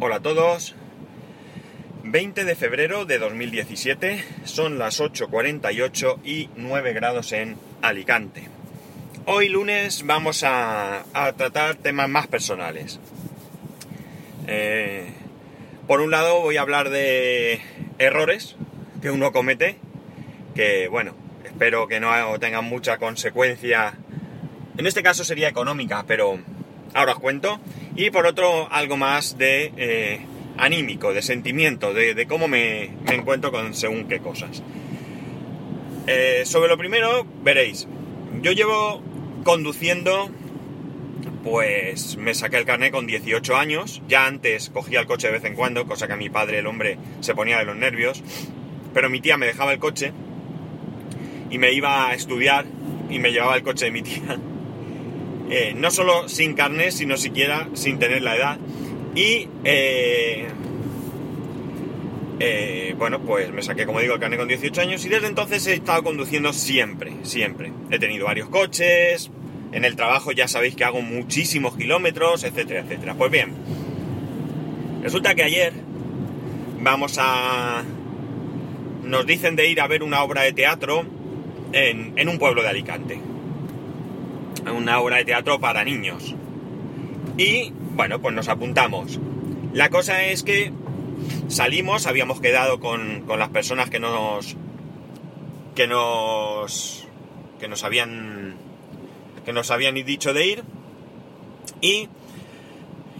Hola a todos. 20 de febrero de 2017, son las 8.48 y 9 grados en Alicante. Hoy lunes vamos a, tratar temas más personales. Eh, por un lado voy a hablar de errores que uno comete, que bueno, espero que no tengan mucha consecuencia. En este caso sería económica, pero ahora os cuento. Y por otro, algo más de eh, anímico, de sentimiento, de, cómo me, encuentro con según qué cosas. Eh, sobre lo primero, veréis, yo llevo conduciendo, pues me saqué el carnet con 18 años, ya antes cogía el coche de vez en cuando, cosa que a mi padre, el hombre, se ponía de los nervios, pero mi tía me dejaba el coche y me iba a estudiar y me llevaba el coche de mi tía eh, no solo sin carnet, sino siquiera sin tener la edad. Y eh, eh, bueno, pues me saqué, como digo, el carnet con 18 años y desde entonces he estado conduciendo siempre, siempre. He tenido varios coches, en el trabajo ya sabéis que hago muchísimos kilómetros, etcétera, etcétera. Pues bien, resulta que ayer vamos a... Nos dicen de ir a ver una obra de teatro en un pueblo de Alicante una obra de teatro para niños. Y bueno, pues nos apuntamos. La cosa es que salimos, habíamos quedado con, las personas que nos. que nos. que nos habían. que nos habían dicho de ir. Y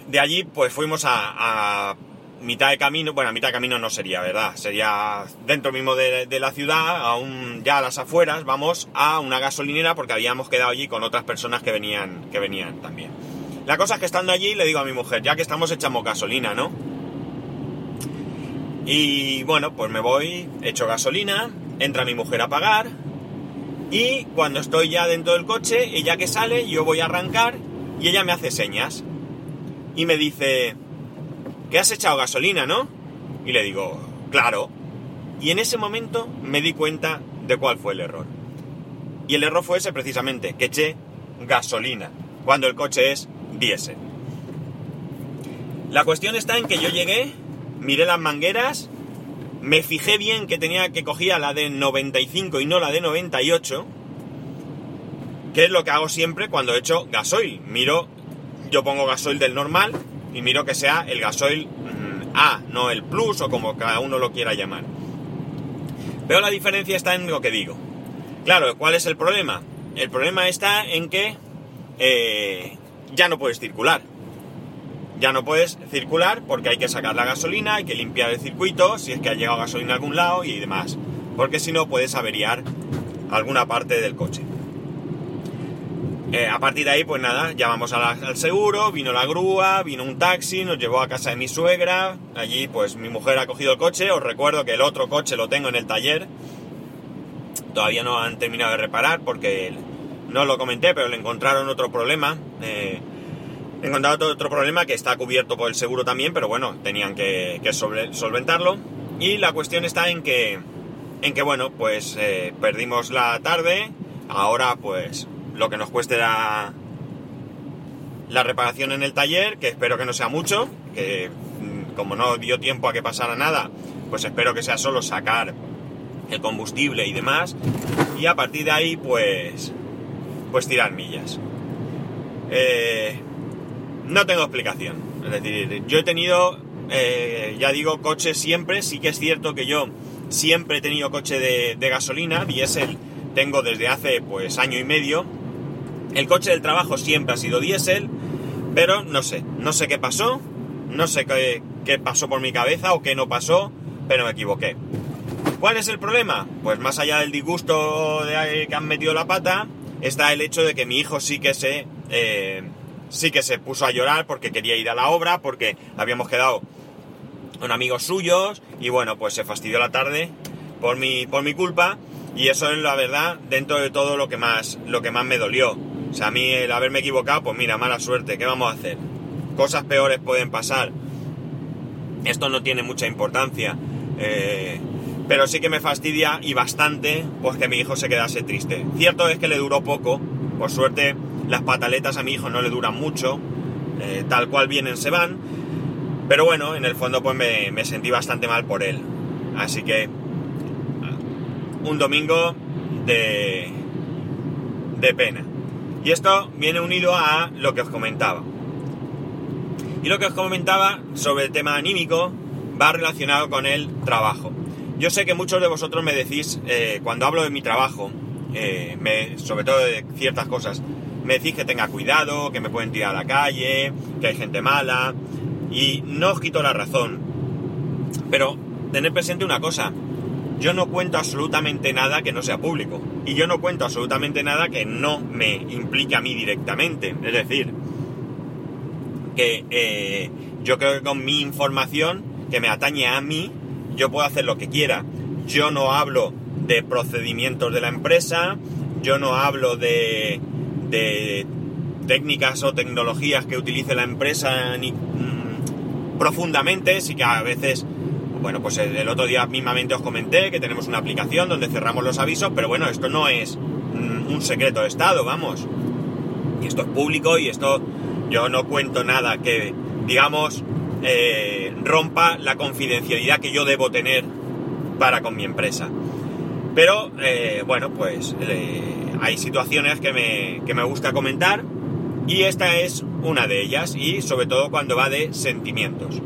de allí, pues fuimos a mitad de camino, bueno, mitad de camino no sería, ¿verdad? Sería dentro mismo de, la ciudad, aún ya a las afueras, vamos a una gasolinera porque habíamos quedado allí con otras personas que venían, que venían también. La cosa es que estando allí le digo a mi mujer, ya que estamos echamos gasolina, ¿no? Y bueno, pues me voy, echo gasolina, entra mi mujer a pagar y cuando estoy ya dentro del coche, ella que sale, yo voy a arrancar y ella me hace señas y me dice, que has echado gasolina, ¿no? Y le digo, claro. Y en ese momento me di cuenta de cuál fue el error. Y el error fue ese precisamente, que eché gasolina, cuando el coche es diésel. La cuestión está en que yo llegué, miré las mangueras, me fijé bien que tenía que cogía la de 95 y no la de 98, que es lo que hago siempre cuando he hecho gasoil. Miro, yo pongo gasoil del normal, y miro que sea el gasoil mm, A, no el Plus o como cada uno lo quiera llamar. Pero la diferencia está en lo que digo. Claro, ¿cuál es el problema? El problema está en que eh, ya no puedes circular. Ya no puedes circular porque hay que sacar la gasolina, hay que limpiar el circuito, si es que ha llegado gasolina a algún lado y demás. Porque si no puedes averiar alguna parte del coche. Eh, a partir de ahí, pues nada, llamamos al seguro, vino la grúa, vino un taxi, nos llevó a casa de mi suegra. Allí, pues mi mujer ha cogido el coche. Os recuerdo que el otro coche lo tengo en el taller. Todavía no han terminado de reparar porque no lo comenté, pero le encontraron otro problema. Eh, encontraron otro problema que está cubierto por el seguro también, pero bueno, tenían que, solventarlo. Y la cuestión está en que, en que bueno, pues eh, perdimos la tarde. Ahora, pues lo que nos cueste la, la reparación en el taller, que espero que no sea mucho, que mm, como no dio tiempo a que pasara nada, pues espero que sea solo sacar el combustible y demás, y a partir de ahí, pues, pues tirar millas. Eh, no tengo explicación, es decir, yo he tenido, eh, ya digo, coche siempre, sí que es cierto que yo siempre he tenido coche de, de gasolina, diésel, tengo desde hace pues año y medio, el coche del trabajo siempre ha sido diésel, pero no sé, no sé qué pasó, no sé qué, pasó por mi cabeza o qué no pasó, pero me equivoqué. ¿Cuál es el problema? Pues más allá del disgusto de que han metido la pata, está el hecho de que mi hijo sí que se eh, sí que se puso a llorar porque quería ir a la obra, porque habíamos quedado con amigos suyos y bueno, pues se fastidió la tarde por mi, por mi culpa y eso es la verdad dentro de todo lo que más, lo que más me dolió. O sea, a mí el haberme equivocado, pues mira, mala suerte, ¿qué vamos a hacer? Cosas peores pueden pasar. Esto no tiene mucha importancia. Eh, pero sí que me fastidia y bastante pues que mi hijo se quedase triste. Cierto es que le duró poco. Por suerte, las pataletas a mi hijo no le duran mucho. Eh, tal cual vienen se van. Pero bueno, en el fondo pues me, me sentí bastante mal por él. Así que un domingo de, de pena. Y esto viene unido a lo que os comentaba. Y lo que os comentaba sobre el tema anímico va relacionado con el trabajo. Yo sé que muchos de vosotros me decís, eh, cuando hablo de mi trabajo, eh, sobre todo de ciertas cosas, me decís que tenga cuidado, que me pueden tirar a la calle, que hay gente mala, y no os quito la razón. Pero tened presente una cosa, yo no cuento absolutamente nada que no sea público. Y yo no cuento absolutamente nada que no me implique a mí directamente. Es decir, que eh, yo creo que con mi información, que me atañe a mí, yo puedo hacer lo que quiera. Yo no hablo de procedimientos de la empresa, yo no hablo de, técnicas o tecnologías que utilice la empresa ni, mm, profundamente, sí que a veces bueno, pues el, otro día mismamente os comenté que tenemos una aplicación donde cerramos los avisos, pero bueno, esto no es mm, un secreto de Estado, vamos. Y esto es público y esto yo no cuento nada que, digamos, eh, rompa la confidencialidad que yo debo tener para con mi empresa. Pero, eh, bueno, pues hay situaciones que me, que me gusta comentar y esta es una de ellas y sobre todo cuando va de sentimientos.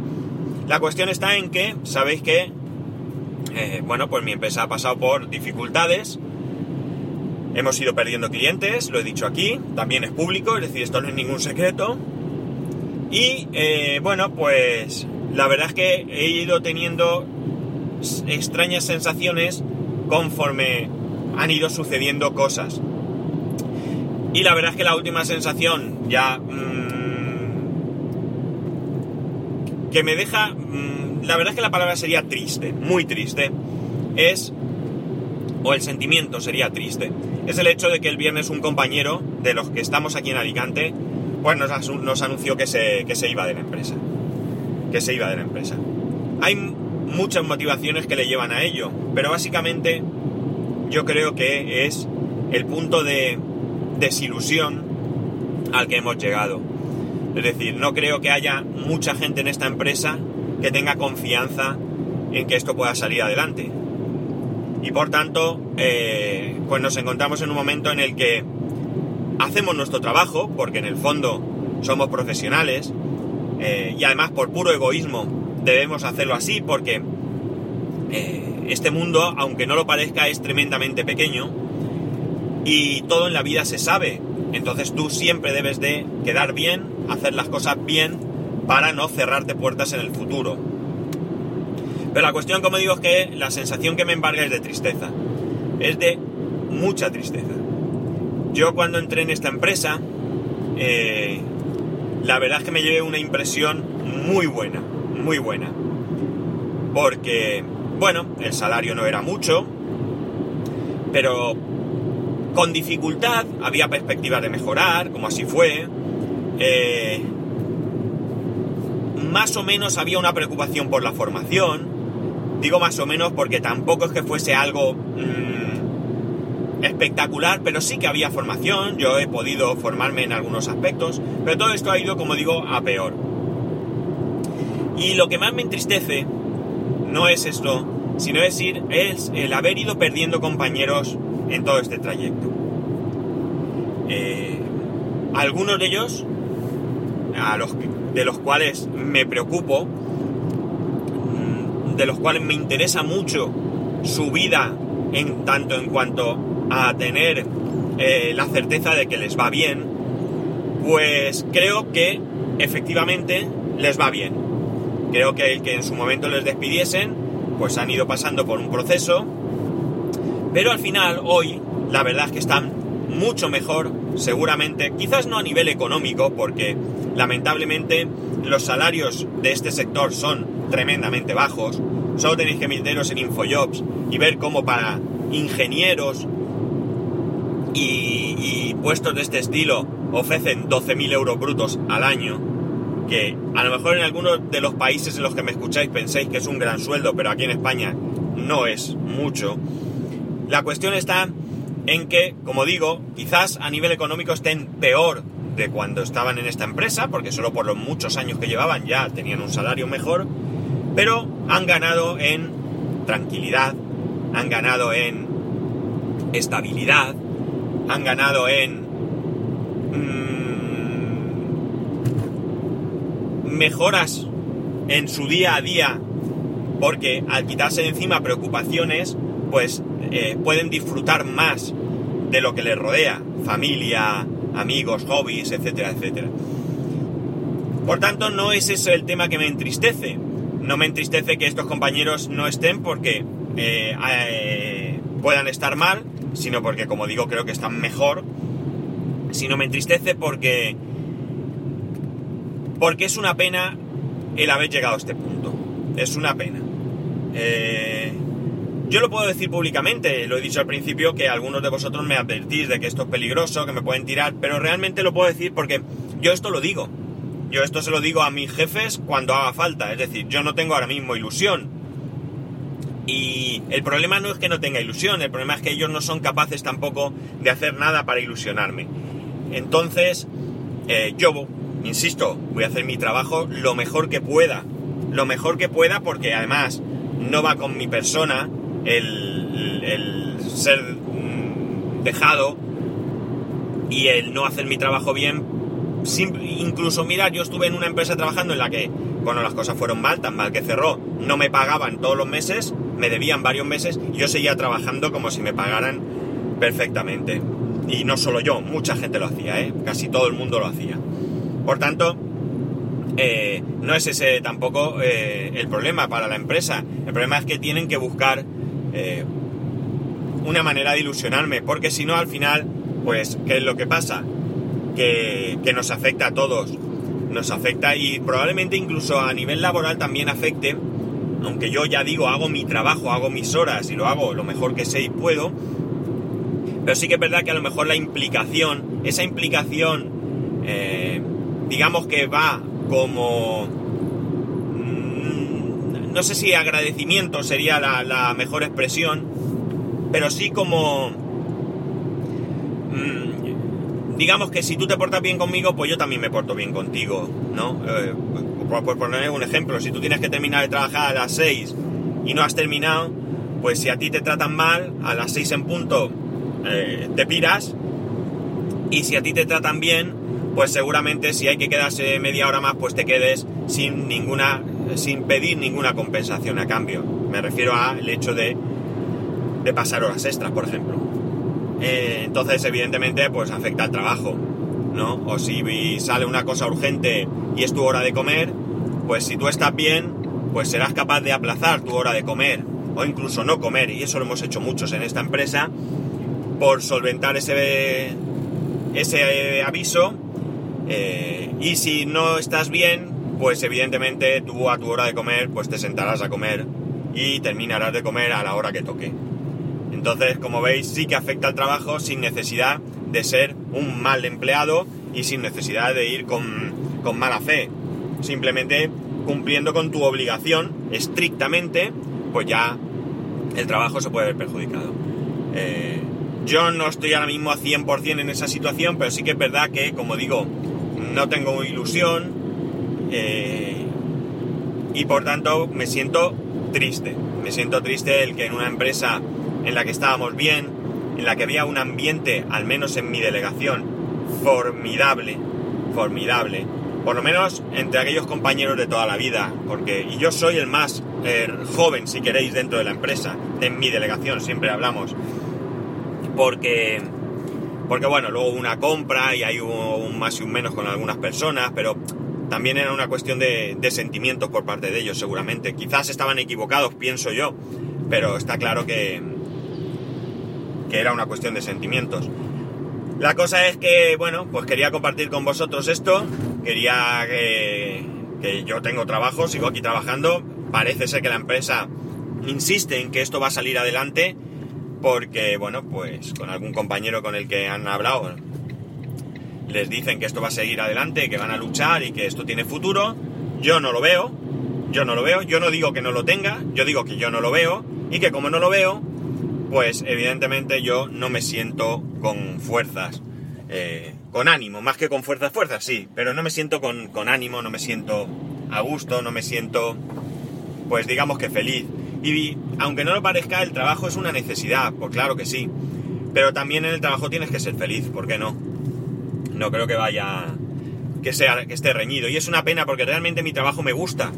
La cuestión está en que, sabéis que, eh, bueno, pues mi empresa ha pasado por dificultades, hemos ido perdiendo clientes, lo he dicho aquí, también es público, es decir, esto no es ningún secreto. Y, eh, bueno, pues la verdad es que he ido teniendo extrañas sensaciones conforme han ido sucediendo cosas. Y la verdad es que la última sensación ya... Mm, que me deja, mm, la verdad es que la palabra sería triste, muy triste, es, o el sentimiento sería triste, es el hecho de que el viernes un compañero de los que estamos aquí en Alicante, pues nos, nos anunció que se, que se iba de la empresa, que se iba de la empresa. Hay muchas motivaciones que le llevan a ello, pero básicamente yo creo que es el punto de desilusión al que hemos llegado es decir, no creo que haya mucha gente en esta empresa que tenga confianza en que esto pueda salir adelante. Y por tanto, eh, pues nos encontramos en un momento en el que hacemos nuestro trabajo, porque en el fondo somos profesionales, eh, y además por puro egoísmo debemos hacerlo así, porque eh, este mundo, aunque no lo parezca, es tremendamente pequeño, y todo en la vida se sabe. Entonces tú siempre debes de quedar bien, hacer las cosas bien para no cerrarte puertas en el futuro. Pero la cuestión, como digo, es que la sensación que me embarga es de tristeza. Es de mucha tristeza. Yo cuando entré en esta empresa, eh, la verdad es que me llevé una impresión muy buena, muy buena. Porque, bueno, el salario no era mucho, pero con dificultad había perspectivas de mejorar, como así fue. Eh, más o menos había una preocupación por la formación. Digo más o menos porque tampoco es que fuese algo mm, espectacular, pero sí que había formación. Yo he podido formarme en algunos aspectos, pero todo esto ha ido, como digo, a peor. Y lo que más me entristece no es esto, sino es, ir, es el haber ido perdiendo compañeros en todo este trayecto. Eh, algunos de ellos de los cuales me preocupo, mm, de los cuales me interesa mucho su vida en tanto en cuanto a tener eh, la certeza de que les va bien, pues creo que efectivamente les va bien. Creo que el que en su momento les despidiesen, pues han ido pasando por un proceso, pero al final hoy la verdad es que están mucho mejor, seguramente, quizás no a nivel económico, porque lamentablemente los salarios de este sector son tremendamente bajos. Solo tenéis que meteros en Infojobs y ver cómo para ingenieros y, puestos de este estilo ofrecen 12.000 euros brutos al año, que a lo mejor en algunos de los países en los que me escucháis pensáis que es un gran sueldo, pero aquí en España no es mucho. La cuestión está en que, como digo, quizás a nivel económico estén peor de cuando estaban en esta empresa, porque solo por los muchos años que llevaban ya tenían un salario mejor, pero han ganado en tranquilidad, han ganado en estabilidad, han ganado en mm, mejoras en su día a día, porque al quitarse de encima preocupaciones, pues eh, pueden disfrutar más de lo que les rodea, familia, amigos, hobbies, etcétera, etcétera. Por tanto, no es eso el tema que me entristece. No me entristece que estos compañeros no estén porque eh, eh, puedan estar mal, sino porque, como digo, creo que están mejor. Sino me entristece porque. Porque es una pena el haber llegado a este punto. Es una pena. Eh, yo lo puedo decir públicamente, lo he dicho al principio que algunos de vosotros me advertís de que esto es peligroso, que me pueden tirar, pero realmente lo puedo decir porque yo esto lo digo. Yo esto se lo digo a mis jefes cuando haga falta, es decir, yo no tengo ahora mismo ilusión. Y el problema no es que no tenga ilusión, el problema es que ellos no son capaces tampoco de hacer nada para ilusionarme. Entonces, eh, yo, insisto, voy a hacer mi trabajo lo mejor que pueda. Lo mejor que pueda porque además no va con mi persona el, ser mm, dejado y el no hacer mi trabajo bien. incluso, mira, yo estuve en una empresa trabajando en la que, cuando las cosas fueron mal, tan mal que cerró, no me pagaban todos los meses, me debían varios meses, yo seguía trabajando como si me pagaran perfectamente. Y no solo yo, mucha gente lo hacía, ¿eh? casi todo el mundo lo hacía. Por tanto, eh, no es ese tampoco eh, el problema para la empresa. El problema es que tienen que buscar eh, una manera de ilusionarme, porque si no al final, pues, ¿qué es lo que pasa? Que, que nos afecta a todos. Nos afecta y probablemente incluso a nivel laboral también afecte, aunque yo ya digo, hago mi trabajo, hago mis horas y lo hago lo mejor que sé y puedo, pero sí que es verdad que a lo mejor la implicación, esa implicación, eh, digamos que va como no sé si agradecimiento sería la, mejor expresión, pero sí como... Mm, digamos que si tú te portas bien conmigo, pues yo también me porto bien contigo, ¿no? Eh, por, poner un ejemplo, si tú tienes que terminar de trabajar a las 6 y no has terminado, pues si a ti te tratan mal, a las 6 en punto eh, te piras, y si a ti te tratan bien, pues seguramente si hay que quedarse media hora más, pues te quedes sin ninguna sin pedir ninguna compensación a cambio. Me refiero al hecho de, de pasar horas extras, por ejemplo. Eh, entonces, evidentemente, pues afecta al trabajo, ¿no? O si sale una cosa urgente y es tu hora de comer, pues si tú estás bien, pues serás capaz de aplazar tu hora de comer o incluso no comer, y eso lo hemos hecho muchos en esta empresa, por solventar ese, ese aviso. Eh, y si no estás bien, pues evidentemente tú a tu hora de comer, pues te sentarás a comer y terminarás de comer a la hora que toque. Entonces, como veis, sí que afecta al trabajo sin necesidad de ser un mal empleado y sin necesidad de ir con, mala fe. Simplemente cumpliendo con tu obligación estrictamente, pues ya el trabajo se puede ver perjudicado. Eh, yo no estoy ahora mismo a 100% en esa situación, pero sí que es verdad que, como digo, no tengo ilusión, eh, y por tanto me siento triste. Me siento triste el que en una empresa en la que estábamos bien, en la que había un ambiente, al menos en mi delegación, formidable, formidable. Por lo menos entre aquellos compañeros de toda la vida, porque y yo soy el más eh, joven, si queréis, dentro de la empresa, de mi delegación, siempre hablamos. Porque, porque bueno, luego una compra y hay un más y un menos con algunas personas, pero también era una cuestión de, sentimientos por parte de ellos, seguramente. Quizás estaban equivocados, pienso yo, pero está claro que, que era una cuestión de sentimientos. La cosa es que, bueno, pues quería compartir con vosotros esto, quería que, que yo tengo trabajo, sigo aquí trabajando, parece ser que la empresa insiste en que esto va a salir adelante, porque, bueno, pues con algún compañero con el que han hablado, les dicen que esto va a seguir adelante, que van a luchar y que esto tiene futuro. Yo no lo veo, yo no lo veo, yo no digo que no lo tenga, yo digo que yo no lo veo y que como no lo veo, pues evidentemente yo no me siento con fuerzas. Eh, con ánimo, más que con fuerzas, fuerzas, sí, pero no me siento con, con ánimo, no me siento a gusto, no me siento, pues digamos que feliz. Y aunque no lo parezca, el trabajo es una necesidad, pues claro que sí. Pero también en el trabajo tienes que ser feliz, ¿por qué no? No creo que vaya. que sea. que esté reñido. Y es una pena porque realmente mi trabajo me gusta.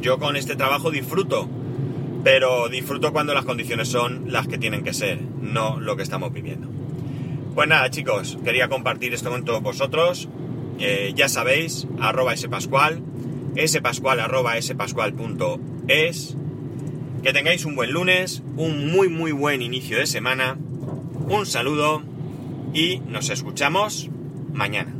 Yo con este trabajo disfruto. Pero disfruto cuando las condiciones son las que tienen que ser, no lo que estamos viviendo. Pues nada, chicos, quería compartir esto con todos vosotros. Eh, ya sabéis, arroba spascual, spascual arroba spascual.es. Que tengáis un buen lunes, un muy muy buen inicio de semana. Un saludo y nos escuchamos mañana.